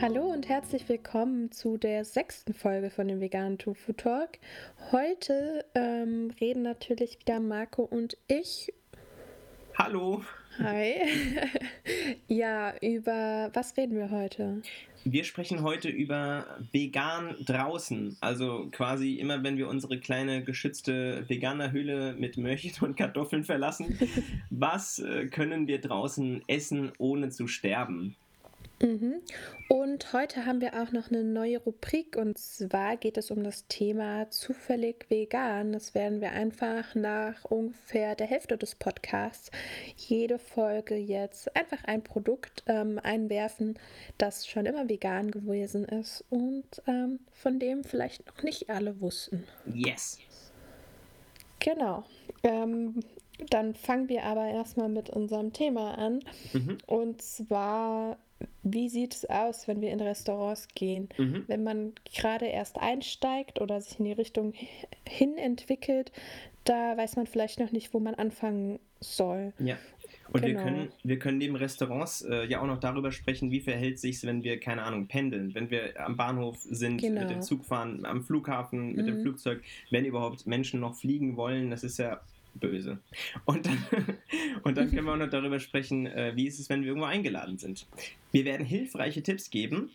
Hallo und herzlich willkommen zu der sechsten Folge von dem veganen Tofu Talk. Heute ähm, reden natürlich wieder Marco und ich. Hallo. Hi. ja, über was reden wir heute? Wir sprechen heute über vegan draußen. Also quasi immer, wenn wir unsere kleine geschützte veganer Höhle mit Möhrchen und Kartoffeln verlassen, was äh, können wir draußen essen, ohne zu sterben? Mhm. Und heute haben wir auch noch eine neue Rubrik und zwar geht es um das Thema zufällig vegan. Das werden wir einfach nach ungefähr der Hälfte des Podcasts jede Folge jetzt einfach ein Produkt ähm, einwerfen, das schon immer vegan gewesen ist und ähm, von dem vielleicht noch nicht alle wussten. Yes. Genau. Ähm, dann fangen wir aber erstmal mit unserem Thema an. Mhm. Und zwar wie sieht es aus, wenn wir in Restaurants gehen? Mhm. Wenn man gerade erst einsteigt oder sich in die Richtung hin entwickelt, da weiß man vielleicht noch nicht, wo man anfangen soll. Ja. Und genau. wir, können, wir können neben Restaurants äh, ja auch noch darüber sprechen, wie verhält sich wenn wir, keine Ahnung, pendeln, wenn wir am Bahnhof sind, genau. mit dem Zug fahren, am Flughafen, mit mhm. dem Flugzeug, wenn überhaupt Menschen noch fliegen wollen. Das ist ja böse. Und dann, und dann können wir auch noch darüber sprechen, äh, wie ist es, wenn wir irgendwo eingeladen sind. Wir werden hilfreiche Tipps geben.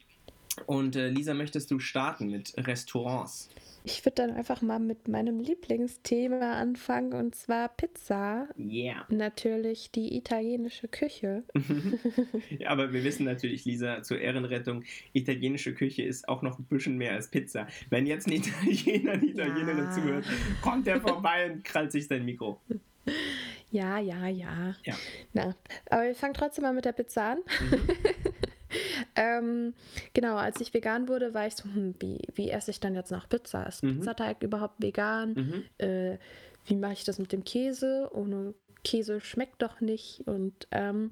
Und äh, Lisa, möchtest du starten mit Restaurants? Ich würde dann einfach mal mit meinem Lieblingsthema anfangen und zwar Pizza. Yeah. Natürlich die italienische Küche. ja, aber wir wissen natürlich, Lisa, zur Ehrenrettung, italienische Küche ist auch noch ein bisschen mehr als Pizza. Wenn jetzt ein Italiener, eine Italienerin ja. zuhört, kommt er vorbei und krallt sich sein Mikro. Ja, ja, ja. ja. Na, aber wir fangen trotzdem mal mit der Pizza an. Mhm. ähm, genau, als ich vegan wurde, war ich so, hm, wie, wie esse ich dann jetzt noch Pizza? Ist mhm. Pizzateig überhaupt vegan? Mhm. Äh, wie mache ich das mit dem Käse? Ohne Käse schmeckt doch nicht. Und ähm,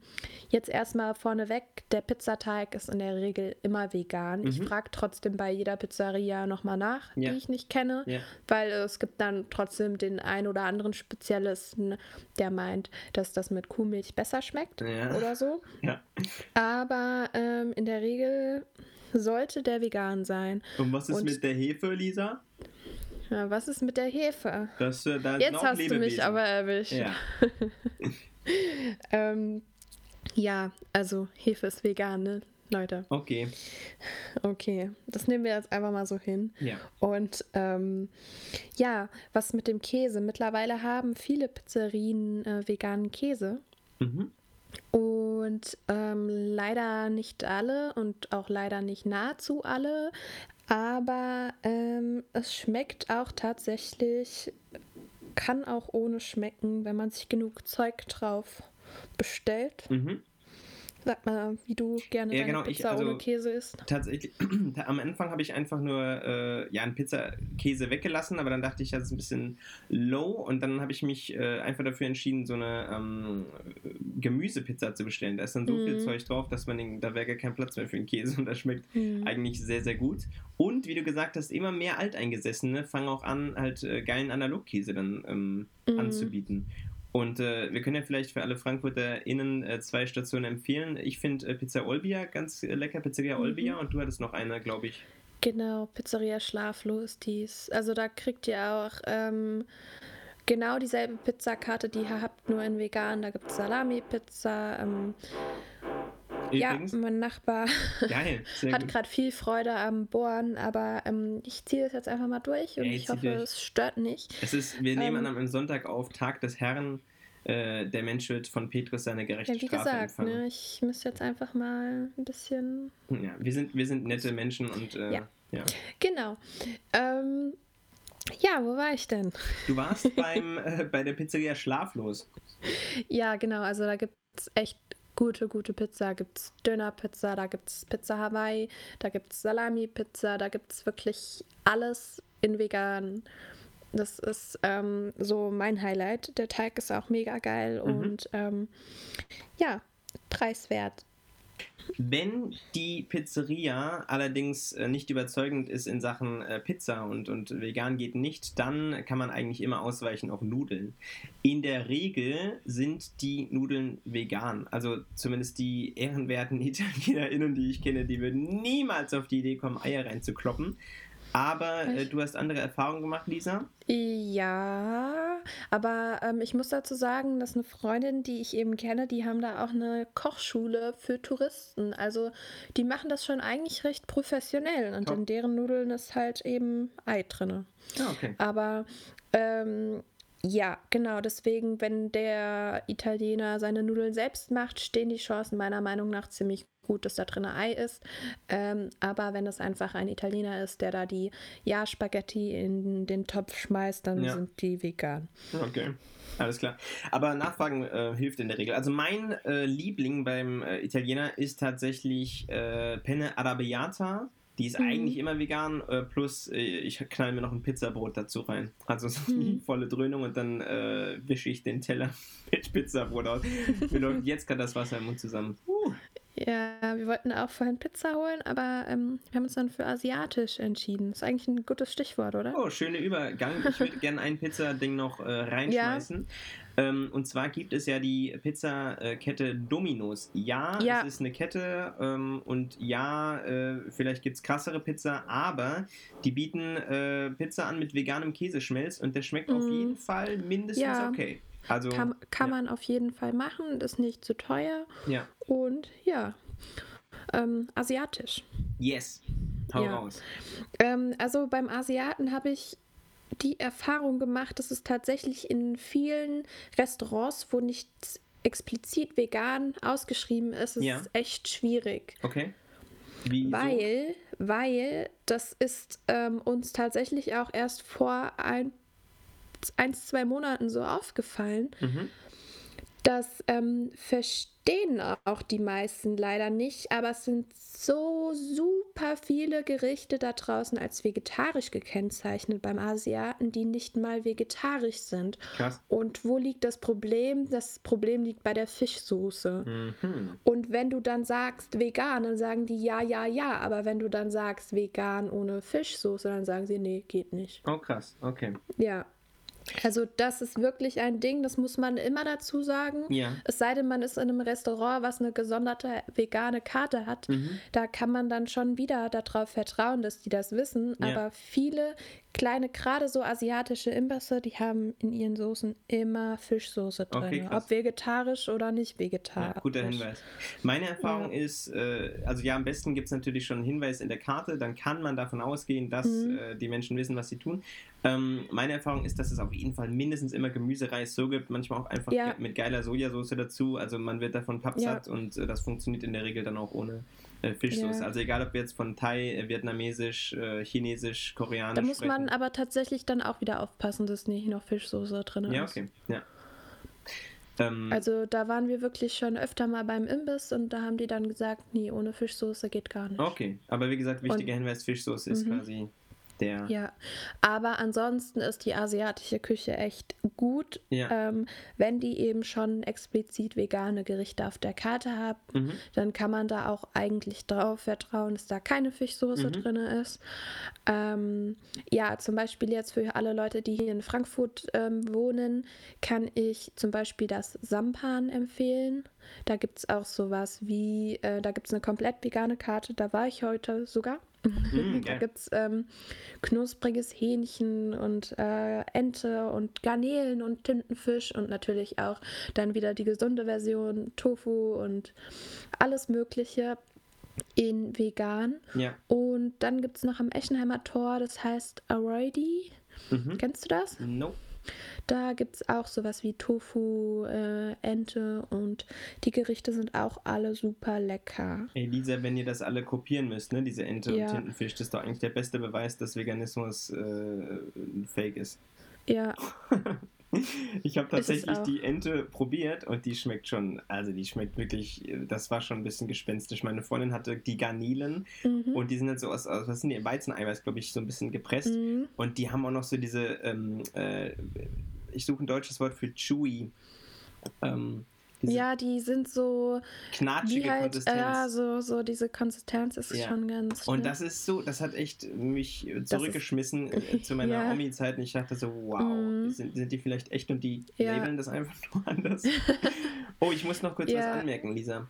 jetzt erstmal vorneweg, der Pizzateig ist in der Regel immer vegan. Mhm. Ich frage trotzdem bei jeder Pizzeria nochmal nach, ja. die ich nicht kenne, ja. weil es gibt dann trotzdem den ein oder anderen Spezialisten, der meint, dass das mit Kuhmilch besser schmeckt ja. oder so. Aber ähm, in der Regel sollte der vegan sein. Und was ist Und mit der Hefe, Lisa? Ja, was ist mit der Hefe? Das, äh, da Jetzt hast Lebewesen. du mich aber erwischt. Ja. ähm, ja, also Hefe ist vegan, ne? Leute. Okay. Okay, das nehmen wir jetzt einfach mal so hin. Ja. Und ähm, ja, was mit dem Käse? Mittlerweile haben viele Pizzerien äh, veganen Käse. Mhm. Und ähm, leider nicht alle und auch leider nicht nahezu alle aber ähm, es schmeckt auch tatsächlich, kann auch ohne schmecken, wenn man sich genug Zeug drauf bestellt. Mhm. Sag mal, wie du gerne ja, deine genau, Pizza ich, also ohne Käse isst. Tatsächlich, am Anfang habe ich einfach nur äh, ja, einen Pizza-Käse weggelassen, aber dann dachte ich, das ist ein bisschen low und dann habe ich mich äh, einfach dafür entschieden, so eine ähm, Gemüsepizza zu bestellen. Da ist dann so mm. viel mhm. Zeug drauf, dass man den, da wäre gar kein Platz mehr für den Käse und das schmeckt mm. eigentlich sehr, sehr gut. Und wie du gesagt hast, immer mehr Alteingesessene fangen auch an, halt äh, geilen Analogkäse dann ähm, mm. anzubieten. Und äh, wir können ja vielleicht für alle FrankfurterInnen äh, zwei Stationen empfehlen. Ich finde äh, Pizza Olbia ganz äh, lecker, Pizzeria mhm. Olbia, und du hattest noch eine, glaube ich. Genau, Pizzeria Schlaflos, dies. Also da kriegt ihr auch ähm, genau dieselbe Pizzakarte, die ihr habt, nur in vegan. Da gibt es Salami-Pizza. Ähm, ja, mein Nachbar Geil, hat gerade viel Freude am Bohren, aber ähm, ich ziehe es jetzt einfach mal durch und ja, ich hoffe, durch. es stört nicht. Es ist, wir nehmen ähm, am Sonntag auf Tag des Herrn. Äh, der Mensch wird von Petrus seine gerechte ja, wie Strafe gesagt, ne, ich müsste jetzt einfach mal ein bisschen. Ja, wir sind, wir sind nette Menschen und äh, ja. ja. Genau. Ähm, ja, wo war ich denn? Du warst beim, äh, bei der Pizzeria Schlaflos. Ja, genau. Also da gibt es echt gute, gute Pizza. Gibt es Dönerpizza, da gibt es Pizza Hawaii, da gibt es Salami-Pizza, da gibt es wirklich alles in vegan. Das ist ähm, so mein Highlight. Der Teig ist auch mega geil mhm. und ähm, ja, preiswert. Wenn die Pizzeria allerdings äh, nicht überzeugend ist in Sachen äh, Pizza und, und vegan geht nicht, dann kann man eigentlich immer ausweichen auf Nudeln. In der Regel sind die Nudeln vegan. Also zumindest die ehrenwerten ItalienerInnen, die ich kenne, die würden niemals auf die Idee kommen, Eier reinzukloppen. Aber äh, du hast andere Erfahrungen gemacht, Lisa? Ja, aber ähm, ich muss dazu sagen, dass eine Freundin, die ich eben kenne, die haben da auch eine Kochschule für Touristen. Also die machen das schon eigentlich recht professionell und oh. in deren Nudeln ist halt eben Ei drin. Ah, okay. Aber ähm, ja, genau. Deswegen, wenn der Italiener seine Nudeln selbst macht, stehen die Chancen meiner Meinung nach ziemlich gut, dass da drin Ei ist. Ähm, aber wenn es einfach ein Italiener ist, der da die ja Spaghetti in den Topf schmeißt, dann ja. sind die vegan. Okay. Alles klar. Aber Nachfragen äh, hilft in der Regel. Also mein äh, Liebling beim äh, Italiener ist tatsächlich äh, Penne Arabiata. Die ist mhm. eigentlich immer vegan, äh, plus äh, ich knall mir noch ein Pizzabrot dazu rein. Also so mhm. die volle Dröhnung und dann wische ich den Teller mit Pizzabrot aus. Mir läuft jetzt gerade das Wasser im Mund zusammen. Ja, wir wollten auch vorhin Pizza holen, aber ähm, wir haben uns dann für asiatisch entschieden. Das ist eigentlich ein gutes Stichwort, oder? Oh, schöner Übergang. Ich würde gerne ein Pizzading noch äh, reinschmeißen. Ja. Ähm, und zwar gibt es ja die Pizzakette Domino's. Ja, ja, es ist eine Kette ähm, und ja, äh, vielleicht gibt es krassere Pizza, aber die bieten äh, Pizza an mit veganem Käseschmelz und der schmeckt mm. auf jeden Fall mindestens ja. okay. Also, kann, kann ja. man auf jeden Fall machen, ist nicht zu teuer. Ja. Und ja, ähm, asiatisch. Yes, hau ja. raus. Ähm, also beim Asiaten habe ich die Erfahrung gemacht, dass es tatsächlich in vielen Restaurants, wo nicht explizit vegan ausgeschrieben ist, ist ja. echt schwierig. Okay. Wie weil, weil das ist ähm, uns tatsächlich auch erst vor ein ein, zwei Monaten so aufgefallen. Mhm. Das ähm, verstehen auch die meisten leider nicht, aber es sind so super viele Gerichte da draußen als vegetarisch gekennzeichnet beim Asiaten, die nicht mal vegetarisch sind. Krass. Und wo liegt das Problem? Das Problem liegt bei der Fischsoße. Mhm. Und wenn du dann sagst vegan, dann sagen die ja, ja, ja. Aber wenn du dann sagst vegan ohne Fischsoße, dann sagen sie nee, geht nicht. Oh krass, okay. Ja, also das ist wirklich ein Ding, das muss man immer dazu sagen. Ja. Es sei denn, man ist in einem Restaurant, was eine gesonderte vegane Karte hat. Mhm. Da kann man dann schon wieder darauf vertrauen, dass die das wissen. Ja. Aber viele kleine, gerade so asiatische Imbisse, die haben in ihren Soßen immer Fischsoße drin. Okay, ob vegetarisch oder nicht vegetarisch. Ja, guter Hinweis. Meine Erfahrung ja. ist, äh, also ja, am besten gibt es natürlich schon einen Hinweis in der Karte, dann kann man davon ausgehen, dass mhm. äh, die Menschen wissen, was sie tun. Ähm, meine Erfahrung ist, dass es auf jeden Fall mindestens immer Gemüsereis so gibt, manchmal auch einfach ja. mit geiler Sojasauce dazu. Also man wird davon pappsatt und äh, das funktioniert in der Regel dann auch ohne äh, Fischsoße. Ja. Also egal, ob wir jetzt von Thai, äh, Vietnamesisch, äh, Chinesisch, Koreanisch Da muss sprechen. man aber tatsächlich dann auch wieder aufpassen, dass nicht noch Fischsoße drin ist. Ja, okay. Ja. Ähm, also da waren wir wirklich schon öfter mal beim Imbiss und da haben die dann gesagt, nee, ohne Fischsoße geht gar nicht. Okay, aber wie gesagt, wichtiger und, Hinweis, Fischsoße ist mhm. quasi der. Ja, aber ansonsten ist die asiatische Küche echt gut, ja. ähm, wenn die eben schon explizit vegane Gerichte auf der Karte haben, mhm. dann kann man da auch eigentlich drauf vertrauen, dass da keine Fischsoße mhm. drin ist. Ähm, ja, zum Beispiel jetzt für alle Leute, die hier in Frankfurt ähm, wohnen, kann ich zum Beispiel das Sampan empfehlen. Da gibt es auch sowas wie, äh, da gibt es eine komplett vegane Karte, da war ich heute sogar. Mm, da gibt es ähm, knuspriges Hähnchen und äh, Ente und Garnelen und Tintenfisch und natürlich auch dann wieder die gesunde Version Tofu und alles Mögliche in vegan. Ja. Und dann gibt es noch am Eschenheimer Tor, das heißt Aroidi. Mhm. Kennst du das? Nope. Da gibt es auch sowas wie Tofu, äh, Ente und die Gerichte sind auch alle super lecker. Ey, Lisa, wenn ihr das alle kopieren müsst, ne, diese Ente ja. und Tintenfisch, das ist doch eigentlich der beste Beweis, dass Veganismus äh, fake ist. Ja. Ich habe tatsächlich die Ente probiert und die schmeckt schon, also die schmeckt wirklich, das war schon ein bisschen gespenstisch. Meine Freundin hatte die Garnelen mhm. und die sind jetzt so aus, aus was sind die, Weizeneiweiß, glaube ich, so ein bisschen gepresst. Mhm. Und die haben auch noch so diese, ähm, äh, ich suche ein deutsches Wort für chewy. Ähm, Diese ja, die sind so knatschige halt, Konsistenz. Ja, so, so diese Konsistenz ist ja. schon ganz. Und das ist so, das hat echt mich zurückgeschmissen ist, äh, zu meiner ja. Omi-Zeit und ich dachte so, wow, mm. sind, sind die vielleicht echt und die ja. labeln das einfach nur anders. oh, ich muss noch kurz was anmerken, Lisa.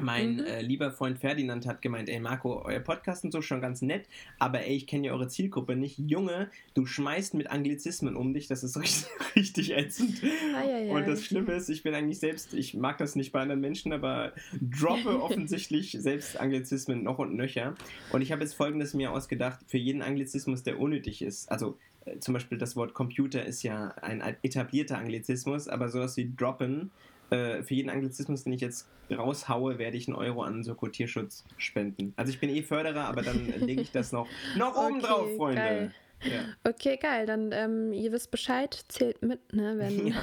Mein mhm. äh, lieber Freund Ferdinand hat gemeint, ey Marco, euer Podcast und so schon ganz nett, aber ey, ich kenne ja eure Zielgruppe nicht. Junge, du schmeißt mit Anglizismen um dich, das ist richtig, richtig ätzend. Ah, ja, ja. Und das Schlimme ist, ich bin eigentlich selbst, ich mag das nicht bei anderen Menschen, aber droppe offensichtlich selbst Anglizismen noch und nöcher. Und ich habe jetzt folgendes mir ausgedacht, für jeden Anglizismus, der unnötig ist, also äh, zum Beispiel das Wort Computer ist ja ein etablierter Anglizismus, aber sowas wie droppen äh, für jeden Anglizismus, den ich jetzt raushaue, werde ich einen Euro an so Tierschutz spenden. Also ich bin eh Förderer, aber dann lege ich das noch, noch okay, oben drauf, Freunde. Geil. Ja. Okay, geil. Dann, ähm, ihr wisst Bescheid, zählt mit, ne, wenn, ja.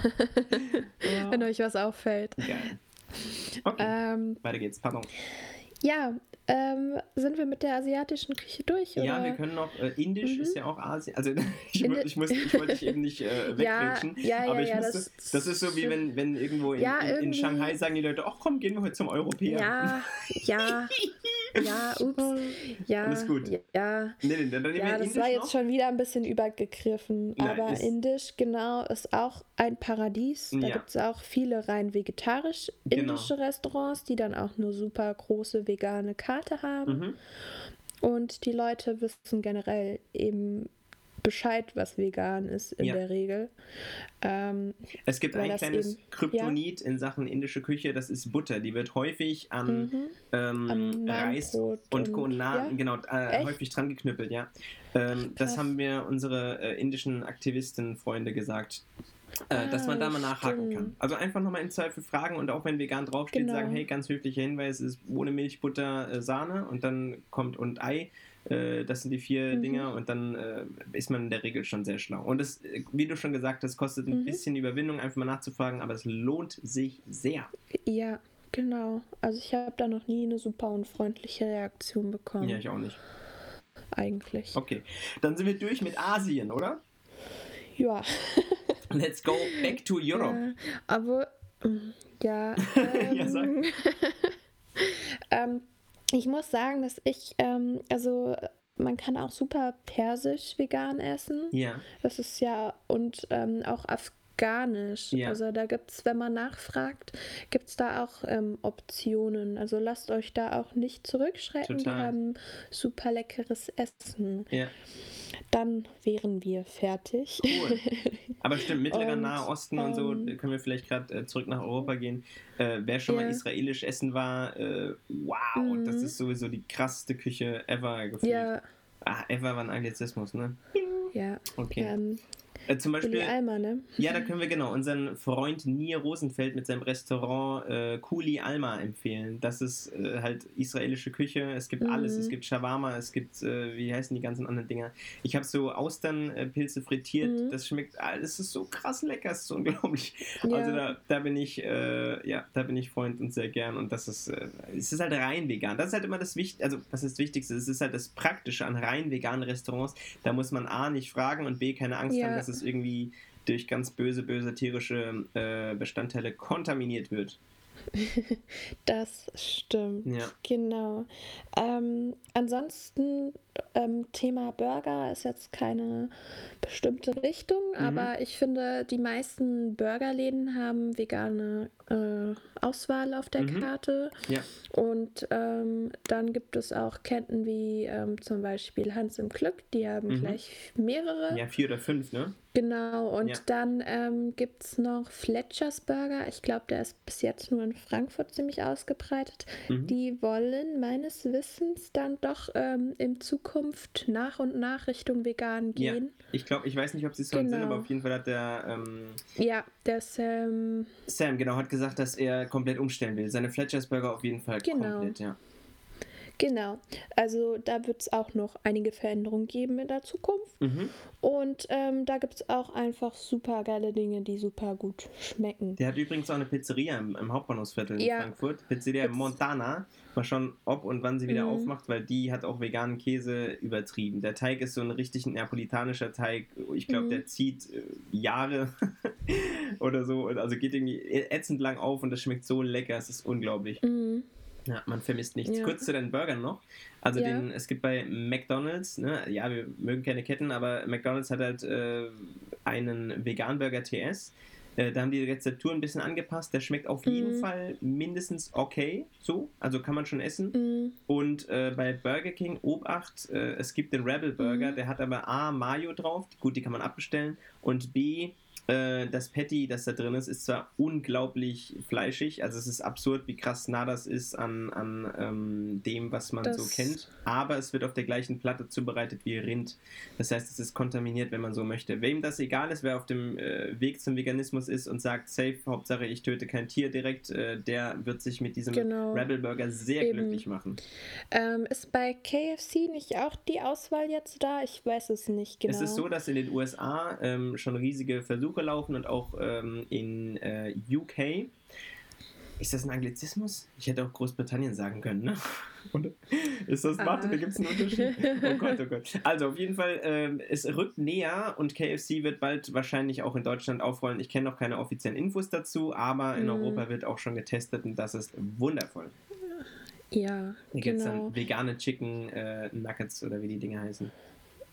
wenn euch was auffällt. Geil. Okay, ähm, weiter geht's. Pardon. Ja, ähm, sind wir mit der asiatischen Küche durch? Oder? Ja, wir können noch. Äh, Indisch mhm. ist ja auch Asien. Also ich, Indi ich, muss, ich wollte dich eben nicht äh, wegquetschen. Ja, ja, aber ich ja, musste, das, das, ist so wie wenn, wenn irgendwo in, ja, in, in, Shanghai sagen die Leute, ach komm, gehen wir heute zum Europäer. Ja, ja. Ja, ups. Ja, Alles gut. Ja, nee, nee, dann ja das war jetzt noch. schon wieder ein bisschen übergegriffen. Nein, aber ist Indisch, genau, ist auch ein Paradies. Da ja. gibt es auch viele rein vegetarisch genau. indische genau. Restaurants, die dann auch nur super große vegane Karte haben. Mhm. Und die Leute wissen generell eben Bescheid, was vegan ist in ja. der Regel. Ähm, es gibt ein kleines Kryptonit ja? in Sachen indische Küche, das ist Butter. Die wird häufig an, mhm. ähm, Reis und, und, und ja? genau, äh, häufig dran geknüppelt, ja. Ähm, das haben mir unsere äh, indischen Aktivisten-Freunde gesagt. Äh, dass man da mal ah, nachhaken stimmt. kann. Also einfach nochmal in Zweifel fragen und auch wenn vegan draufsteht, genau. sagen, hey, ganz höflicher Hinweis ist ohne Milch, Butter, äh, Sahne und dann kommt und Ei. Äh, das sind die vier mhm. Dinger und dann äh, ist man in der Regel schon sehr schlau. Und das, äh, wie du schon gesagt hast, kostet ein mhm. bisschen Überwindung, einfach mal nachzufragen, aber es lohnt sich sehr. Ja, genau. Also ich habe da noch nie eine super unfreundliche Reaktion bekommen. Ja, ich auch nicht. Eigentlich. Okay, dann sind wir durch mit Asien, oder? Ja. Let's go back to Europe. Ja, aber mm, ja. Ähm, ja, sag. ähm, ich muss sagen, dass ich, ähm, also man kann auch super persisch vegan essen. Ja. Das ist ja, und ähm, auch afghanisch. Ja. Also da gibt es, wenn man nachfragt, gibt es da auch ähm, Optionen. Also lasst euch da auch nicht zurückschrecken. Total. Wir haben super leckeres Essen. Ja dann wären wir fertig. Cool. Aber stimmt, Mittlerer und, Nahe Osten und so, ähm, können wir vielleicht gerade äh, zurück nach Europa gehen. Äh, wer schon yeah. mal israelisch essen war, äh, wow, mhm. das ist sowieso die krasseste Küche ever gefühlt. Ja. Ah, ever war ein Anglizismus, ne? Ja. Okay. Ähm, äh, zum Beispiel. Alma, ne? Ja, da können wir genau unseren Freund Nier Rosenfeld mit seinem Restaurant äh, Kuli Alma empfehlen. Das ist äh, halt israelische Küche. Es gibt mhm. alles. Es gibt Shawarma, es gibt, äh, wie heißen die ganzen anderen Dinger? Ich habe so Austernpilze frittiert. Mhm. Das schmeckt, alles ist so krass lecker. Es ist so unglaublich. Ja. Also da, da bin ich, äh, ja, da bin ich Freund und sehr gern. Und das ist, äh, es ist halt rein vegan. Das ist halt immer das Wichtigste. Also, was ist das Wichtigste? Es ist halt das Praktische an rein veganen Restaurants. Da muss man A nicht fragen und B keine Angst ja. haben, dass es es irgendwie durch ganz böse, böse tierische äh, Bestandteile kontaminiert wird. Das stimmt. Ja. Genau. Ähm, ansonsten, ähm, Thema Burger ist jetzt keine bestimmte Richtung, mhm. aber ich finde, die meisten Burgerläden haben vegane äh, Auswahl auf der mhm. Karte. Ja. Und ähm, dann gibt es auch Ketten wie ähm, zum Beispiel Hans im Glück, die haben mhm. gleich mehrere. Ja, vier oder fünf, ne? Genau, und ja. dann ähm, gibt es noch Fletchers Burger. Ich glaube, der ist bis jetzt nur in Frankfurt ziemlich ausgebreitet. Mhm. Die wollen meines Wissens dann doch ähm, in Zukunft nach und nach Richtung vegan gehen. Ja, ich glaube, ich weiß nicht, ob sie es schon genau. sind, aber auf jeden Fall hat der. Ähm, ja, der Sam. Sam, genau, hat gesagt, dass er komplett umstellen will. Seine Fletchers Burger auf jeden Fall genau. komplett, ja. Genau. Also da wird es auch noch einige Veränderungen geben in der Zukunft. Mhm. Und ähm, da gibt es auch einfach super geile Dinge, die super gut schmecken. Der hat übrigens auch eine Pizzeria im, im Hauptbahnhofsviertel in ja. Frankfurt. Pizzeria Piz Montana. Mal schauen, ob und wann sie wieder mhm. aufmacht, weil die hat auch veganen Käse übertrieben. Der Teig ist so ein richtig neapolitanischer Teig. Ich glaube, mhm. der zieht äh, Jahre oder so. Also geht irgendwie ätzend lang auf und das schmeckt so lecker. Es ist unglaublich. Mhm. Ja, man vermisst nichts. Ja. Kurz zu den Burgern noch. Also ja. den, es gibt bei McDonalds, ne, ja, wir mögen keine Ketten, aber McDonalds hat halt äh, einen Vegan-Burger TS. Äh, da haben die Rezeptur ein bisschen angepasst. Der schmeckt auf jeden mhm. Fall mindestens okay, so, also kann man schon essen. Mhm. Und äh, bei Burger King, Obacht, äh, es gibt den Rebel Burger, mhm. der hat aber A, Mayo drauf, gut, die kann man abbestellen, und B, äh, das Patty, das da drin ist, ist zwar unglaublich fleischig, also es ist absurd, wie krass nah das ist an, an ähm, dem, was man das so kennt, aber es wird auf der gleichen Platte zubereitet wie Rind. Das heißt, es ist kontaminiert, wenn man so möchte. Wem das egal ist, wer auf dem äh, Weg zum Veganismus ist und sagt, safe, Hauptsache ich töte kein Tier direkt, äh, der wird sich mit diesem genau. Rebel Burger sehr Eben. glücklich machen. Ähm, ist bei KFC nicht auch die Auswahl jetzt da? Ich weiß es nicht genau. Es ist so, dass in den USA ähm, schon riesige Versuche Suche laufen und auch ähm, in äh, UK. Ist das ein Anglizismus? Ich hätte auch Großbritannien sagen können, ne? Und ist das, warte, da gibt es einen Unterschied. Oh Gott, oh Gott. Also auf jeden Fall, ähm, es rückt näher und KFC wird bald wahrscheinlich auch in Deutschland aufrollen. Ich kenne noch keine offiziellen Infos dazu, aber in mm. Europa wird auch schon getestet und das ist wundervoll. Ja, Hier genau. dann vegane Chicken äh, Nuggets oder wie die Dinge heißen.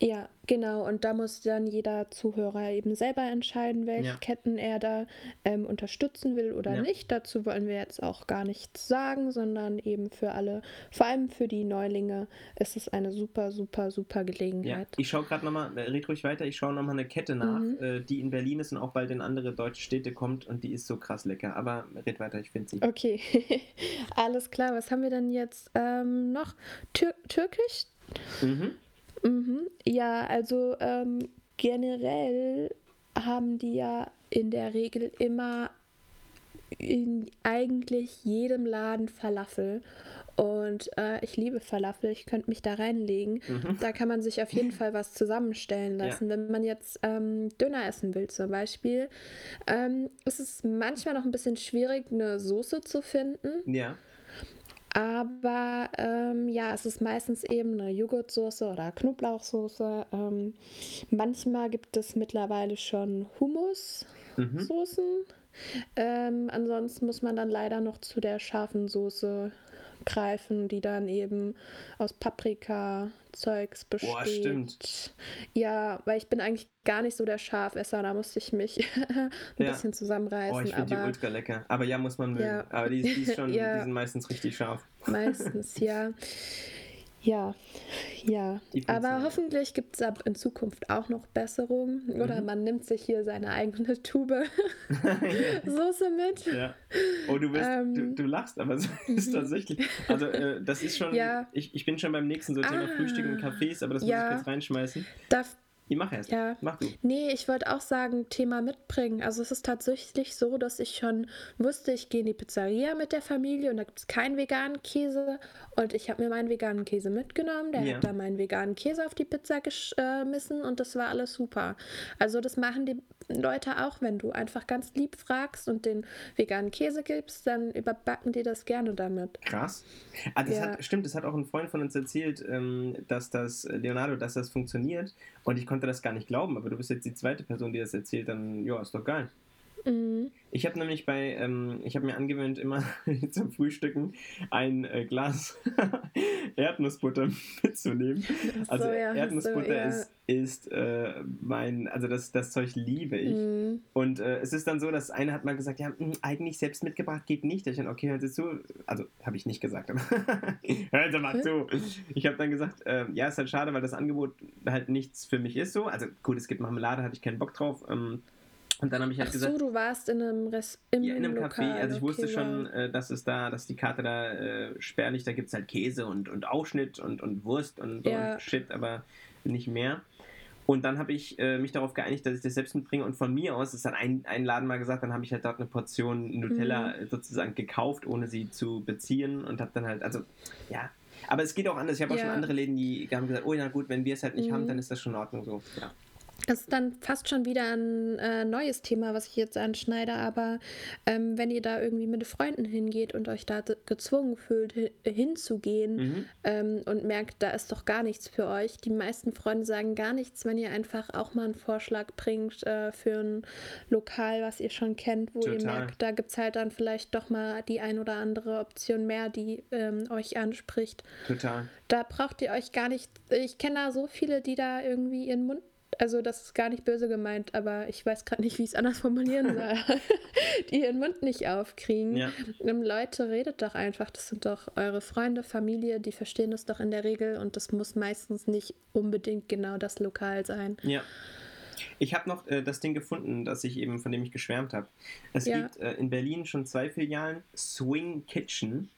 Ja, genau. Und da muss dann jeder Zuhörer eben selber entscheiden, welche ja. Ketten er da ähm, unterstützen will oder ja. nicht. Dazu wollen wir jetzt auch gar nichts sagen, sondern eben für alle, vor allem für die Neulinge, ist es eine super, super, super Gelegenheit. Ja. Ich schaue gerade nochmal, äh, red ruhig weiter, ich schaue nochmal eine Kette nach, mhm. äh, die in Berlin ist und auch bald in andere deutsche Städte kommt und die ist so krass lecker. Aber red weiter, ich finde sie. Okay, alles klar. Was haben wir denn jetzt ähm, noch? Tür Türkisch? Mhm. Mhm. Ja, also ähm, generell haben die ja in der Regel immer in eigentlich jedem Laden Falafel. Und äh, ich liebe Falafel, ich könnte mich da reinlegen. Mhm. Da kann man sich auf jeden Fall was zusammenstellen lassen. Ja. Wenn man jetzt ähm, Döner essen will zum Beispiel, ähm, ist es manchmal noch ein bisschen schwierig, eine Soße zu finden. Ja. Aber ähm, ja, es ist meistens eben eine Joghurtsoße oder Knoblauchsoße. Ähm, manchmal gibt es mittlerweile schon Hummussoßen. Mhm. Ähm, ansonsten muss man dann leider noch zu der scharfen Soße greifen, die dann eben aus Paprika-Zeugs besteht. Boah, stimmt. Ja, weil ich bin eigentlich gar nicht so der Schafesser, da musste ich mich ein ja. bisschen zusammenreißen. Oh, ich finde die ultra lecker. Aber ja, muss man mögen. Ja. Aber die, die, ist schon, ja. die sind meistens richtig scharf. Meistens, ja. Ja, ja. Aber hoffentlich gibt es ab in Zukunft auch noch Besserungen. Oder mhm. man nimmt sich hier seine eigene Tube Soße mit. Ja. Oh, du, bist, ähm, du, du, lachst, aber so ist mhm. tatsächlich. Also, äh, das ist schon. Ja. Ich, ich bin schon beim nächsten so Thema ah, Frühstück und Cafés, aber das ja. muss ich jetzt reinschmeißen. Darf, ich mache erst. Ja. Mach du. Nee, ich wollte auch sagen, Thema mitbringen. Also es ist tatsächlich so, dass ich schon wusste, ich gehe in die Pizzeria mit der Familie und da gibt es keinen veganen Käse. Und ich habe mir meinen veganen Käse mitgenommen. Der ja. hat da meinen veganen Käse auf die Pizza geschmissen und das war alles super. Also das machen die Leute auch, wenn du einfach ganz lieb fragst und den veganen Käse gibst, dann überbacken die das gerne damit. Krass. Ah, das ja. hat, stimmt, das hat auch ein Freund von uns erzählt, ähm, dass das, Leonardo, dass das funktioniert. Und ich konnte das gar nicht glauben, aber du bist jetzt die zweite Person, die das erzählt, dann ja, ist doch geil. Mhm. Ich habe nämlich bei, ähm, ich habe mir angewöhnt, immer zum Frühstücken ein äh, Glas Erdnussbutter mitzunehmen. Also so, ja, Erdnussbutter so, ja. ist, ist äh, mein, also das, das Zeug liebe ich. Mhm. Und äh, es ist dann so, dass eine hat mal gesagt, ja, mh, hm, eigentlich selbst mitgebracht geht nicht. Ich dann, okay, hört Sie zu. Also habe ich nicht gesagt, aber hören Sie mal zu. Ich habe dann gesagt, äh, ja, ist halt schade, weil das Angebot halt nichts für mich ist so. Also gut, es gibt Marmelade, hatte ich keinen Bock drauf. Ähm, und dann habe ich halt Ach gesagt. So, du warst in einem Res im, ja, in einem Lokal. Café. Also ich okay, wusste schon, äh, dass es da, dass die Karte da äh, spärlich, da gibt es halt Käse und, und Aufschnitt und, und Wurst und, ja. und Shit, aber nicht mehr. Und dann habe ich äh, mich darauf geeinigt, dass ich das selbst mitbringe. Und von mir aus, das hat ein, ein Laden mal gesagt, dann habe ich halt dort eine Portion Nutella mhm. sozusagen gekauft, ohne sie zu beziehen. Und habe dann halt, also ja, Aber es geht auch anders. Ich habe auch schon andere Läden, die haben gesagt, oh ja gut, wenn wir es halt nicht mhm. haben, dann ist das schon in Ordnung so. Ja. Das ist dann fast schon wieder ein äh, neues Thema, was ich jetzt anschneide, aber ähm, wenn ihr da irgendwie mit Freunden hingeht und euch da gezwungen fühlt, hinzugehen mhm. ähm, und merkt, da ist doch gar nichts für euch, die meisten Freunde sagen gar nichts, wenn ihr einfach auch mal einen Vorschlag bringt äh, für ein Lokal, was ihr schon kennt, wo Total. ihr merkt, da gibt es halt dann vielleicht doch mal die ein oder andere Option mehr, die ähm, euch anspricht. Total. Da braucht ihr euch gar nicht, ich kenne da so viele, die da irgendwie ihren Mund also das ist gar nicht böse gemeint, aber ich weiß gerade nicht, wie ich es anders formulieren soll, die ihren Mund nicht aufkriegen. Ja. Ähm, Leute, redet doch einfach. Das sind doch eure Freunde, Familie, die verstehen das doch in der Regel und das muss meistens nicht unbedingt genau das Lokal sein. Ja. Ich habe noch äh, das Ding gefunden, das ich eben, von dem ich geschwärmt habe. Es ja. gibt äh, in Berlin schon zwei Filialen, Swing Kitchen.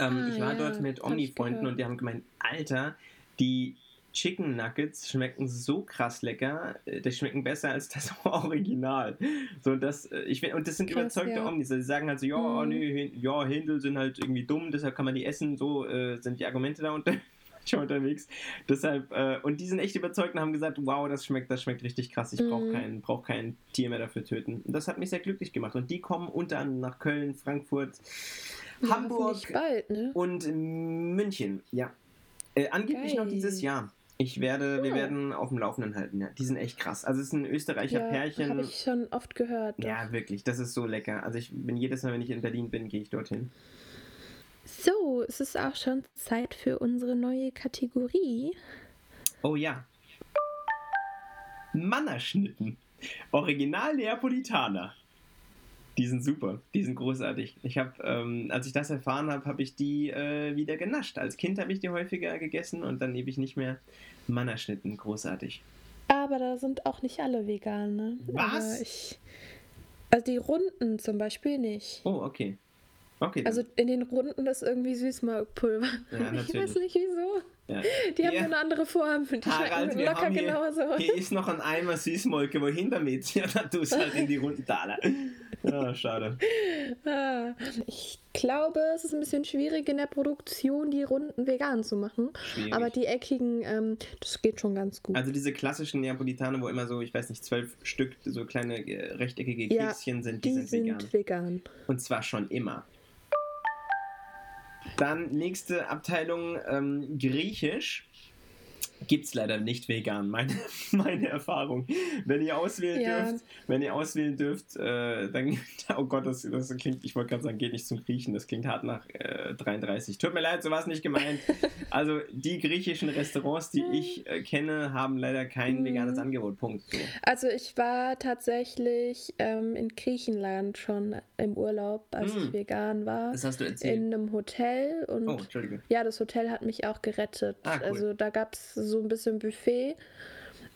Ähm, ah, ich war ja, dort mit Omni-Freunden und die haben gemeint, Alter, die Chicken Nuggets schmecken so krass lecker. Äh, die schmecken besser als das Original. So, das, äh, ich, und das sind krass, überzeugte ja. Omnis. Sie sagen halt so, ja, mhm. nee, ja, Händel sind halt irgendwie dumm, deshalb kann man die essen. So äh, sind die Argumente da unter, schon unterwegs. Deshalb, äh, und die sind echt überzeugt und haben gesagt, wow, das schmeckt, das schmeckt richtig krass. Ich brauche mhm. kein, brauch kein Tier mehr dafür töten. Und das hat mich sehr glücklich gemacht. Und die kommen unter anderem nach Köln, Frankfurt, ja, Hamburg bald, ne? und München. Ja. Äh, angeblich Geil. noch dieses Jahr. Ich werde, ja. wir werden auf dem Laufenden halten, ja. Die sind echt krass. Also es ist ein Österreicher ja, Pärchen. Habe ich schon oft gehört. Doch. Ja, wirklich. Das ist so lecker. Also ich bin jedes Mal, wenn ich in Berlin bin, gehe ich dorthin. So, es ist auch schon Zeit für unsere neue Kategorie. Oh ja. Mannerschnitten. Original Neapolitaner. Die sind super, die sind großartig. Ich habe, ähm, als ich das erfahren habe, habe ich die äh, wieder genascht. Als Kind habe ich die häufiger gegessen und dann ewig nicht mehr. Mannerschnitten, großartig. Aber da sind auch nicht alle vegan, ne? Was? Ich, also die Runden zum Beispiel nicht. Oh, okay. Okay. Also in den Runden ist irgendwie Süßmalzpulver. Ja, ich weiß nicht wieso. Ja. Die haben ja. eine andere Form. Die Harald, wir locker hier, genauso. Hier ist noch ein Eimer Süßmolke, wohin damit? Ja, dann tust du halt in die runden Taler. Ja, schade. Ah, ich glaube, es ist ein bisschen schwierig in der Produktion, die Runden vegan zu machen. Schwierig. Aber die eckigen, ähm, das geht schon ganz gut. Also diese klassischen Neapolitaner, wo immer so, ich weiß nicht, zwölf Stück so kleine äh, rechteckige Kekschen sind, die, die sind, sind vegan. vegan. Und zwar schon immer. Dann nächste Abteilung ähm, Griechisch. Gibt es leider nicht vegan, meine, meine Erfahrung. Wenn ihr auswählen ja. dürft, wenn ihr auswählen dürft, äh, dann, oh Gott, das, das klingt, ich wollte gerade sagen, geht nicht zum Griechen, das klingt hart nach äh, 33. Tut mir leid, so war es nicht gemeint. Also die griechischen Restaurants, die ich äh, kenne, haben leider kein mhm. veganes Angebot. Punkt. So. Also ich war tatsächlich ähm, in Griechenland schon im Urlaub, als mm. ich vegan war. Das hast du erzählt. In einem Hotel und oh, ja, das Hotel hat mich auch gerettet. Ah, cool. Also da gab es so ein bisschen Buffet.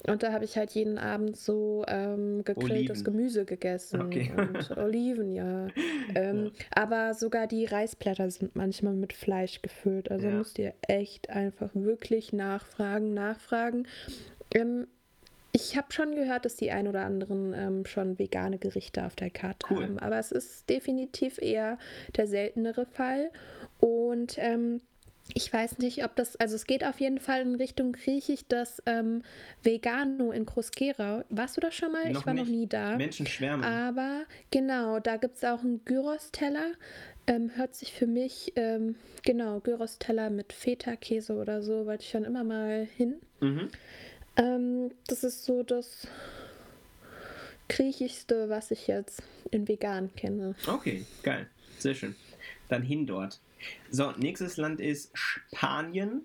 Und da habe ich halt jeden Abend so ähm, gegrilltes Gemüse gegessen. Okay. Und Oliven, ja. Ähm, ja. Aber sogar die Reisblätter sind manchmal mit Fleisch gefüllt. Also ja. müsst ihr echt einfach wirklich nachfragen, nachfragen. Ähm, ich habe schon gehört, dass die ein oder anderen ähm, schon vegane Gerichte auf der Karte cool. haben. Aber es ist definitiv eher der seltenere Fall. Und ähm, ich weiß nicht, ob das, also es geht auf jeden Fall in Richtung Griechisch, das ähm, Vegano in Groß-Gerau. Warst du da schon mal? Noch ich war nicht. noch nie da. Menschen schwärmen. Aber genau, da gibt es auch einen Gyros-Teller. Ähm, hört sich für mich, ähm, genau, Gyros-Teller mit Feta-Käse oder so, wollte ich schon immer mal hin. Mhm. Ähm, das ist so das Griechischste, was ich jetzt in vegan kenne. Okay, geil. Sehr schön. Dann hin dort. So, nächstes Land ist Spanien.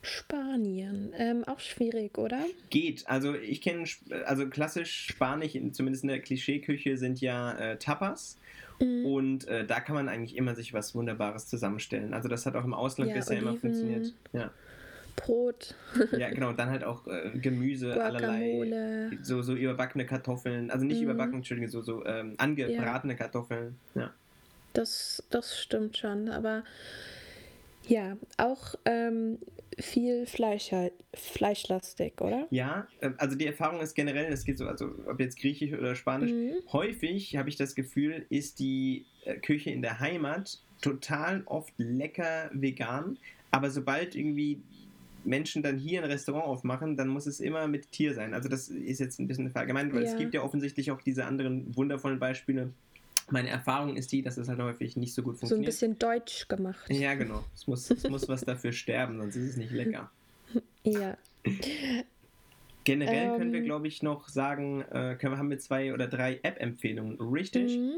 Spanien, ähm, auch schwierig, oder? Geht. Also ich kenne, also klassisch Spanisch, zumindest in der Klischeeküche, sind ja äh, Tapas. Mhm. Und äh, da kann man eigentlich immer sich was Wunderbares zusammenstellen. Also das hat auch im Ausland ja, bisher Oliven, immer funktioniert. Ja. Brot. ja, genau. Dann halt auch äh, Gemüse, allerlei. So, so überbackene Kartoffeln. Also nicht mhm. überbacken, Entschuldigung, so, so ähm, angebratene ja. Kartoffeln. Ja das, das stimmt schon. Aber ja, auch ähm, viel Fleisch, halt, fleischlastig, oder? Ja, ähm, also die Erfahrung ist generell, es geht so, also ob jetzt Griechisch oder Spanisch, mhm. häufig habe ich das Gefühl, ist die äh, Küche in der Heimat total oft lecker vegan, aber sobald irgendwie Menschen dann hier ein Restaurant aufmachen, dann muss es immer mit Tier sein. Also das ist jetzt ein bisschen verallgemeinert, weil ja. es gibt ja offensichtlich auch diese anderen wundervollen Beispiele. Meine Erfahrung ist die, dass es halt häufig nicht so gut funktioniert. So ein bisschen deutsch gemacht. Ja, genau. Es muss, es muss was dafür sterben, sonst ist es nicht lecker. Ja. Generell ähm, können wir, ähm. glaube ich, noch sagen, äh, können, haben wir zwei oder drei App-Empfehlungen, richtig? Mhm.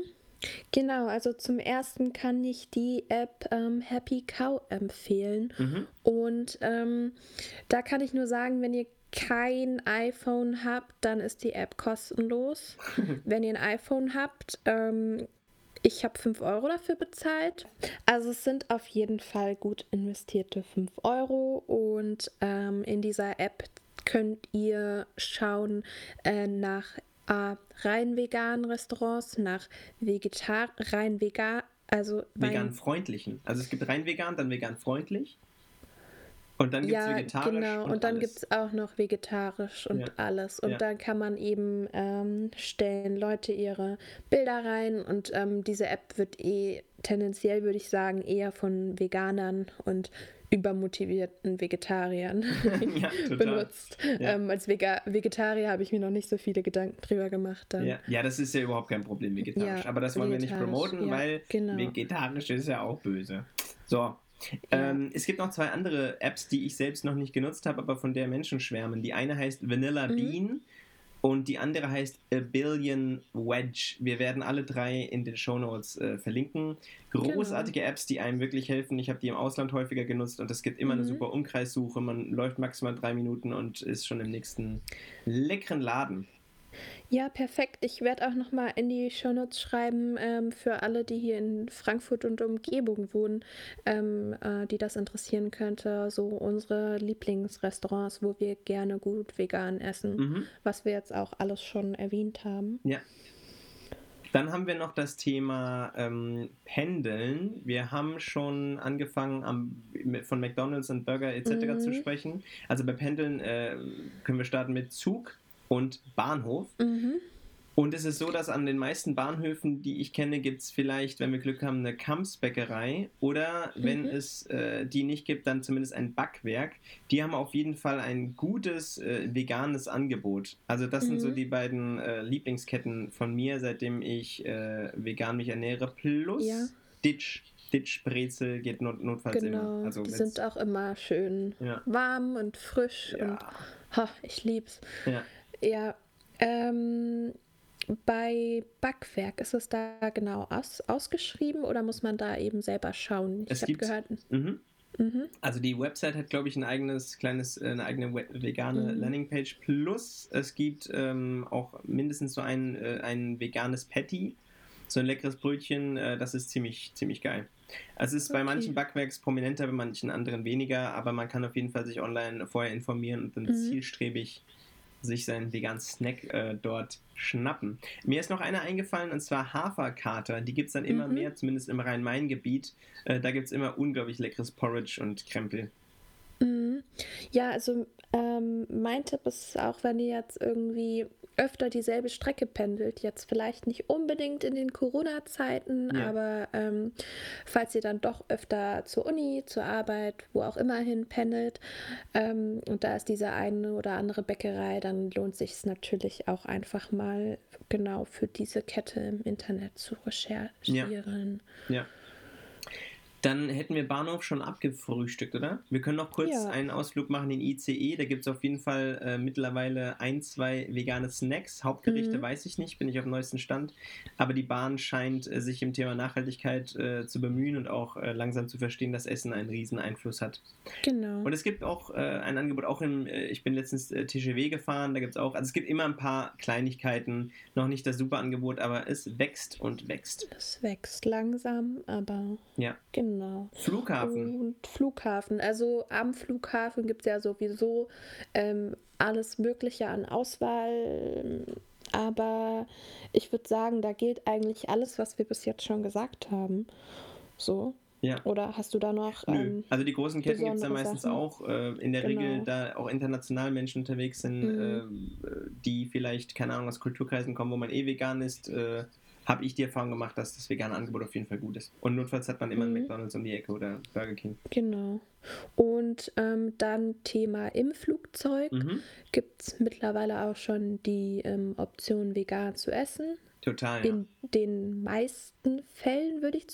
Genau, also zum ersten kann ich die App ähm, Happy Cow empfehlen. Mhm. Und ähm, da kann ich nur sagen, wenn ihr kein iPhone habt, dann ist die App kostenlos. wenn ihr ein iPhone habt, ähm, ich habe 5 Euro dafür bezahlt. Also es sind auf jeden Fall gut investierte 5 Euro. Und ähm, in dieser App könnt ihr schauen äh, nach äh, rein veganen Restaurants, nach Vegetar rein vegan, also vegan freundlichen. Also es gibt rein vegan, dann vegan freundlich. Und dann gibt es ja, vegetarisch. Genau, und, und dann gibt es auch noch vegetarisch und ja. alles. Und ja. dann kann man eben ähm, stellen Leute ihre Bilder rein und ähm, diese App wird eh tendenziell, würde ich sagen, eher von Veganern und übermotivierten Vegetariern ja, benutzt. Ja. Ähm, als Vega Vegetarier habe ich mir noch nicht so viele Gedanken drüber gemacht. Ja. ja, das ist ja überhaupt kein Problem, vegetarisch. Aber das wollen wir nicht promoten, weil genau. vegetarisch ist ja auch böse. So. Ähm, es gibt noch zwei andere Apps, die ich selbst noch nicht genutzt habe, aber von der Menschen schwärmen. Die eine heißt Vanilla mhm. Bean und die andere heißt A Billion Wedge. Wir werden alle drei in den Show Notes äh, verlinken. Großartige genau. Apps, die einem wirklich helfen. Ich habe die im Ausland häufiger genutzt und es gibt immer mhm. eine super Umkreissuche. Man läuft maximal drei Minuten und ist schon im nächsten leckeren Laden. Ja, perfekt. Ich werde auch nochmal in die Shownotes schreiben ähm, für alle, die hier in Frankfurt und Umgebung wohnen, ähm, äh, die das interessieren könnte. So unsere Lieblingsrestaurants, wo wir gerne gut vegan essen, mhm. was wir jetzt auch alles schon erwähnt haben. Ja. Dann haben wir noch das Thema ähm, Pendeln. Wir haben schon angefangen, am, von McDonalds und Burger etc. Mhm. zu sprechen. Also bei Pendeln äh, können wir starten mit Zug und Bahnhof. Mhm. Und es ist so, dass an den meisten Bahnhöfen, die ich kenne, gibt es vielleicht, wenn wir Glück haben, eine Kampsbäckerei oder wenn mhm. es äh, die nicht gibt, dann zumindest ein Backwerk. Die haben auf jeden Fall ein gutes äh, veganes Angebot. Also das mhm. sind so mhm. die beiden äh, Lieblingsketten von mir, seitdem ich äh, vegan mich ernähre. Plus ja. Ditch. Ditch Brezel geht not notfalls genau, immer. Also die sind auch immer schön ja. warm und frisch ja. und ha, ich lieb's. Ja. Ja, ähm, bei Backwerk ist es da genau aus, ausgeschrieben oder muss man da eben selber schauen? Ich habe gehört. Mhm. Mhm. Also die Website hat, glaube ich, ein eigenes kleines, äh, eine eigene vegane mhm. Landingpage. Plus es gibt ähm, auch mindestens so ein, äh, ein veganes Patty, so ein leckeres Brötchen. Äh, das ist ziemlich, ziemlich geil. Also es ist okay. bei manchen Backwerks prominenter, bei manchen anderen weniger, aber man kann auf jeden Fall sich online vorher informieren und dann mhm. zielstrebig sich seinen veganen Snack äh, dort schnappen. Mir ist noch eine eingefallen und zwar Haferkater. Die gibt es dann immer mhm. mehr, zumindest im Rhein-Main-Gebiet. Äh, da gibt es immer unglaublich leckeres Porridge und Krempel. Mhm. Ja, also ähm, mein Tipp ist auch, wenn ihr jetzt irgendwie öfter dieselbe Strecke pendelt. Jetzt vielleicht nicht unbedingt in den Corona-Zeiten, ja. aber ähm, falls ihr dann doch öfter zur Uni, zur Arbeit, wo auch immer hin pendelt ähm, und da ist diese eine oder andere Bäckerei, dann lohnt sich es natürlich auch einfach mal genau für diese Kette im Internet zu recherchieren. Ja. ja. Dann hätten wir Bahnhof schon abgefrühstückt, oder? Wir können noch kurz ja. einen Ausflug machen in ICE. Da gibt es auf jeden Fall äh, mittlerweile ein, zwei vegane Snacks. Hauptgerichte mhm. weiß ich nicht, bin ich auf dem neuesten Stand. Aber die Bahn scheint äh, sich im Thema Nachhaltigkeit äh, zu bemühen und auch äh, langsam zu verstehen, dass Essen einen riesen Einfluss hat. Genau. Und es gibt auch äh, ein Angebot, auch im, äh, ich bin letztens TGW gefahren, da gibt es auch, also es gibt immer ein paar Kleinigkeiten, noch nicht das super Angebot, aber es wächst und wächst. Es wächst langsam, aber ja. genau Genau. Flughafen. Und Flughafen. Also am Flughafen gibt es ja sowieso ähm, alles Mögliche an Auswahl. Aber ich würde sagen, da gilt eigentlich alles, was wir bis jetzt schon gesagt haben. So. Ja. Oder hast du da noch. Ähm, also die großen Ketten gibt es ja meistens Sachen? auch. Äh, in der genau. Regel, da auch international Menschen unterwegs sind, mhm. äh, die vielleicht, keine Ahnung, aus Kulturkreisen kommen, wo man eh vegan ist. Äh, habe ich die Erfahrung gemacht, dass das vegane Angebot auf jeden Fall gut ist. Und notfalls hat man immer mhm. einen McDonalds um die Ecke oder Burger King. Genau. Und ähm, dann Thema im Flugzeug mhm. gibt es mittlerweile auch schon die ähm, Option, vegan zu essen. Total. In ja. den meisten Fällen würde ich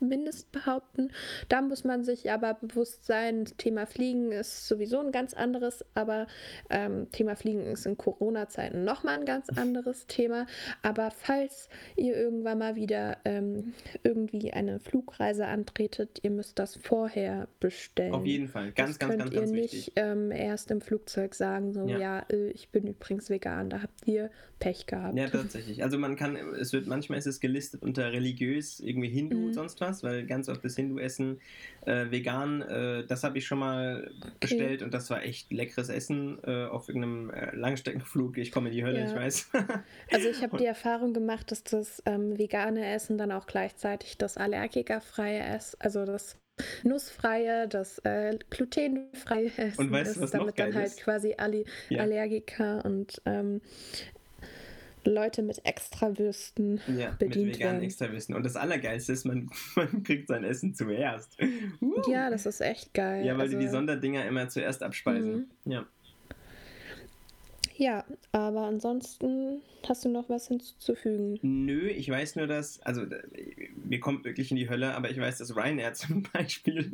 zumindest behaupten. Da muss man sich aber bewusst sein, Thema Fliegen ist sowieso ein ganz anderes, aber ähm, Thema Fliegen ist in Corona-Zeiten nochmal ein ganz anderes Thema. Aber falls ihr irgendwann mal wieder ähm, irgendwie eine Flugreise antretet, ihr müsst das vorher bestellen. Auf jeden Fall, ganz, das ganz, könnt ganz, ihr ganz nicht. Ähm, erst im Flugzeug sagen, so, ja, ja äh, ich bin übrigens vegan, da habt ihr Pech gehabt. Ja, tatsächlich. Also man kann, es wird manchmal ist es gelistet unter religiös, irgendwie Hindu mhm. sonst was, weil ganz oft das Hindu-Essen äh, vegan, äh, das habe ich schon mal okay. bestellt und das war echt leckeres Essen äh, auf irgendeinem äh, Langstreckenflug. Ich komme in die Hölle, ja. ich weiß. also ich habe die Erfahrung gemacht, dass das ähm, vegane Essen dann auch gleichzeitig das allergikerfreie Essen, also das nussfreie, das äh, glutenfreie Essen und weißt, ist, damit dann halt ist? quasi alle ja. Allergiker und ähm, Leute mit Extrawürsten ja, bedient mit veganen Extrawürsten. Und das Allergeilste ist, man, man kriegt sein Essen zuerst. Uh. Ja, das ist echt geil. Ja, weil also, die die Sonderdinger immer zuerst abspeisen. Mhm. Ja. Ja, aber ansonsten hast du noch was hinzuzufügen? Nö, ich weiß nur, dass, also mir kommt wirklich in die Hölle, aber ich weiß, dass Ryanair zum Beispiel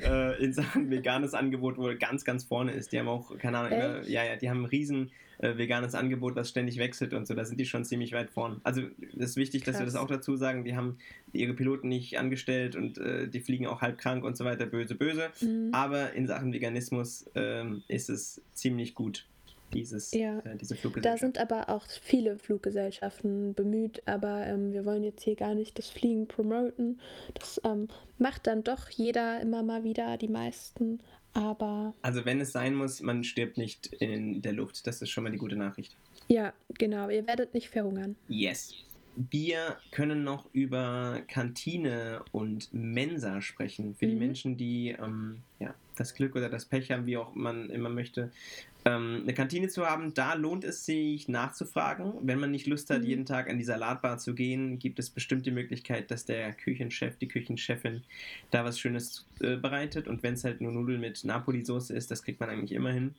äh, in Sachen veganes Angebot wohl ganz, ganz vorne ist. Die haben auch, keine Ahnung, immer, ja, ja, die haben ein riesen äh, veganes Angebot, das ständig wechselt und so. Da sind die schon ziemlich weit vorn. Also es ist wichtig, Krass. dass wir das auch dazu sagen. Die haben ihre Piloten nicht angestellt und äh, die fliegen auch halb krank und so weiter, böse, böse. Mhm. Aber in Sachen Veganismus ähm, ist es ziemlich gut dieses, ja. äh, diese Fluggesellschaft. Da sind aber auch viele Fluggesellschaften bemüht, aber ähm, wir wollen jetzt hier gar nicht das Fliegen promoten. Das ähm, macht dann doch jeder immer mal wieder, die meisten. Aber. Also wenn es sein muss, man stirbt nicht in der Luft. Das ist schon mal die gute Nachricht. Ja, genau. Ihr werdet nicht verhungern. Yes. Wir können noch über Kantine und Mensa sprechen. Für mhm. die Menschen, die ähm, ja, das Glück oder das Pech haben, wie auch man immer möchte, ähm, eine Kantine zu haben, da lohnt es sich nachzufragen. Wenn man nicht Lust hat, mhm. jeden Tag an die Salatbar zu gehen, gibt es bestimmt die Möglichkeit, dass der Küchenchef, die Küchenchefin da was Schönes äh, bereitet. Und wenn es halt nur Nudeln mit Napoli-Soße ist, das kriegt man eigentlich immer hin.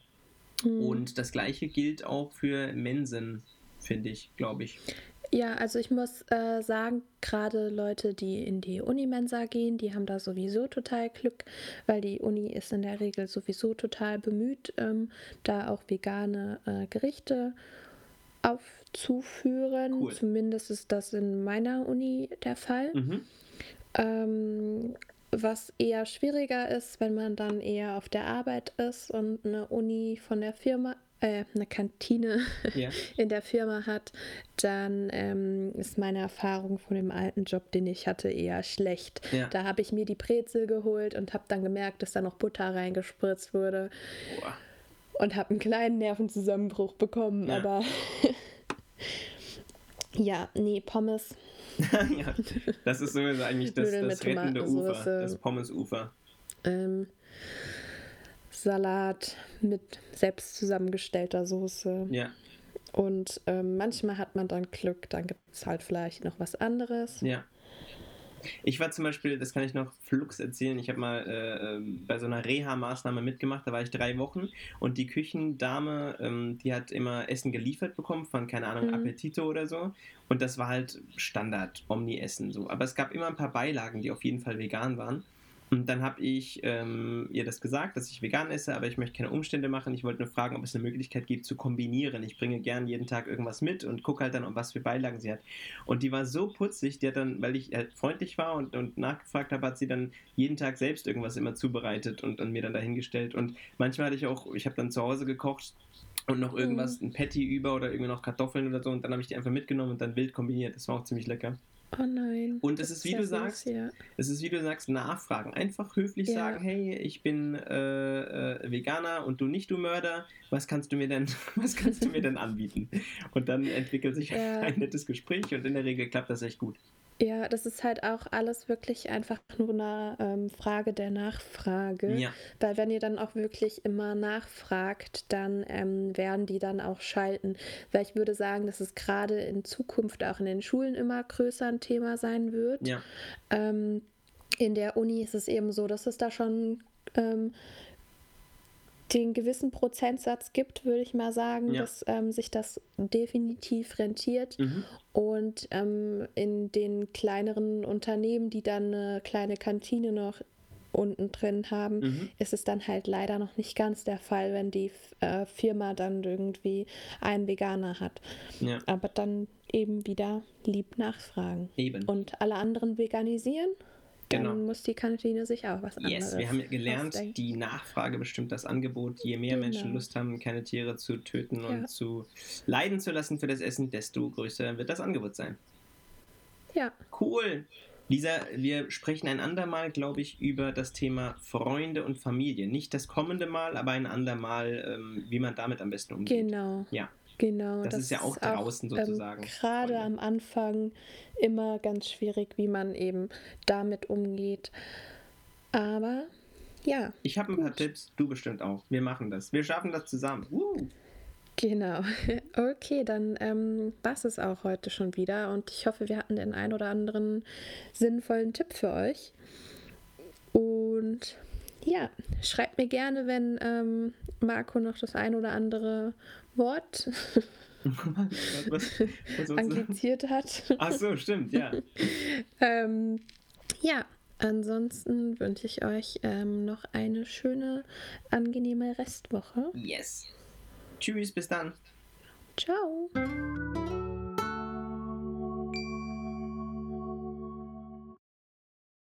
Mhm. Und das gleiche gilt auch für Mensen, finde ich, glaube ich. Ja, also ich muss äh, sagen, gerade Leute, die in die Unimensa gehen, die haben da sowieso total Glück, weil die Uni ist in der Regel sowieso total bemüht, ähm, da auch vegane äh, Gerichte aufzuführen. Cool. Zumindest ist das in meiner Uni der Fall. Mhm. Ähm, was eher schwieriger ist, wenn man dann eher auf der Arbeit ist und eine Uni von der Firma äh, eine Kantine yeah. in der Firma hat, dann ähm, ist meine Erfahrung von dem alten Job, den ich hatte, eher schlecht. Ja. Da habe ich mir die Brezel geholt und habe dann gemerkt, dass da noch Butter reingespritzt wurde. Boah. Und habe einen kleinen Nervenzusammenbruch bekommen, ja. aber ja, nee, Pommes. ja, das ist sowieso eigentlich das, das rettende Ufer, das Pommesufer. Ähm, Salat mit selbst zusammengestellter Soße. Ja. Und ähm, manchmal hat man dann Glück, dann gibt es halt vielleicht noch was anderes. Ja. Ich war zum Beispiel, das kann ich noch flux erzählen, ich habe mal äh, ähm, bei so einer Reha-Maßnahme mitgemacht, da war ich drei Wochen und die Küchendame, ähm, die hat immer Essen geliefert bekommen von, keine Ahnung, mhm. Appetito oder so und das war halt Standard, Omni-Essen so. Aber es gab immer ein paar Beilagen, die auf jeden Fall vegan waren und dann habe ich ähm, ihr das gesagt, dass ich vegan esse, aber ich möchte keine Umstände machen. Ich wollte nur fragen, ob es eine Möglichkeit gibt zu kombinieren. Ich bringe gern jeden Tag irgendwas mit und gucke halt dann, um was für Beilagen sie hat. Und die war so putzig, die hat dann, weil ich halt freundlich war und, und nachgefragt habe, hat sie dann jeden Tag selbst irgendwas immer zubereitet und, und mir dann dahingestellt. Und manchmal hatte ich auch, ich habe dann zu Hause gekocht und noch irgendwas, mhm. ein Patty über oder irgendwie noch Kartoffeln oder so und dann habe ich die einfach mitgenommen und dann wild kombiniert. Das war auch ziemlich lecker. Oh nein. Und es ist, wie du sagst, ja. es ist, wie du sagst, nachfragen. Einfach höflich ja. sagen, hey, ich bin äh, äh, Veganer und du nicht, du Mörder. Was kannst du mir denn, was kannst du mir denn anbieten? Und dann entwickelt sich ja. ein nettes Gespräch und in der Regel klappt das echt gut. Ja, das ist halt auch alles wirklich einfach nur eine ähm, Frage der Nachfrage. Ja. Weil wenn ihr dann auch wirklich immer nachfragt, dann ähm, werden die dann auch schalten. Weil ich würde sagen, dass es gerade in Zukunft auch in den Schulen immer größer ein Thema sein wird. Ja. Ähm, in der Uni ist es eben so, dass es da schon ähm, den gewissen Prozentsatz gibt, würde ich mal sagen, ja. dass ähm, sich das definitiv rentiert. Mhm. Und ähm, in den kleineren Unternehmen, die dann eine kleine Kantine noch unten drin haben, mhm. ist es dann halt leider noch nicht ganz der Fall, wenn die äh, Firma dann irgendwie einen Veganer hat. Ja. Aber dann eben wieder lieb nachfragen. Eben. Und alle anderen veganisieren dann genau. muss die Kantine sich auch was anderes Yes, wir haben gelernt, ausdenken. die Nachfrage bestimmt das Angebot. Je mehr genau. Menschen Lust haben, keine Tiere zu töten ja. und zu leiden zu lassen für das Essen, desto größer wird das Angebot sein. Ja. Cool. Lisa, wir sprechen ein andermal, glaube ich, über das Thema Freunde und Familie. Nicht das kommende Mal, aber ein andermal, ähm, wie man damit am besten umgeht. Genau. Ja. Genau. Das, das ist ja auch draußen auch, ähm, sozusagen. Ähm, Gerade am Anfang immer ganz schwierig, wie man eben damit umgeht. Aber ja. Ich habe ein paar Tipps, du bestimmt auch. Wir machen das. Wir schaffen das zusammen. Woo! Genau. Okay, dann ähm, war es auch heute schon wieder und ich hoffe, wir hatten den ein oder anderen sinnvollen Tipp für euch. Und ja, schreibt mir gerne, wenn ähm, Marco noch das ein oder andere Wort was, was angliziert hat. Ach so, stimmt, ja. ähm, ja, ansonsten wünsche ich euch ähm, noch eine schöne, angenehme Restwoche. Yes. Tschüss, bis dann. Ciao.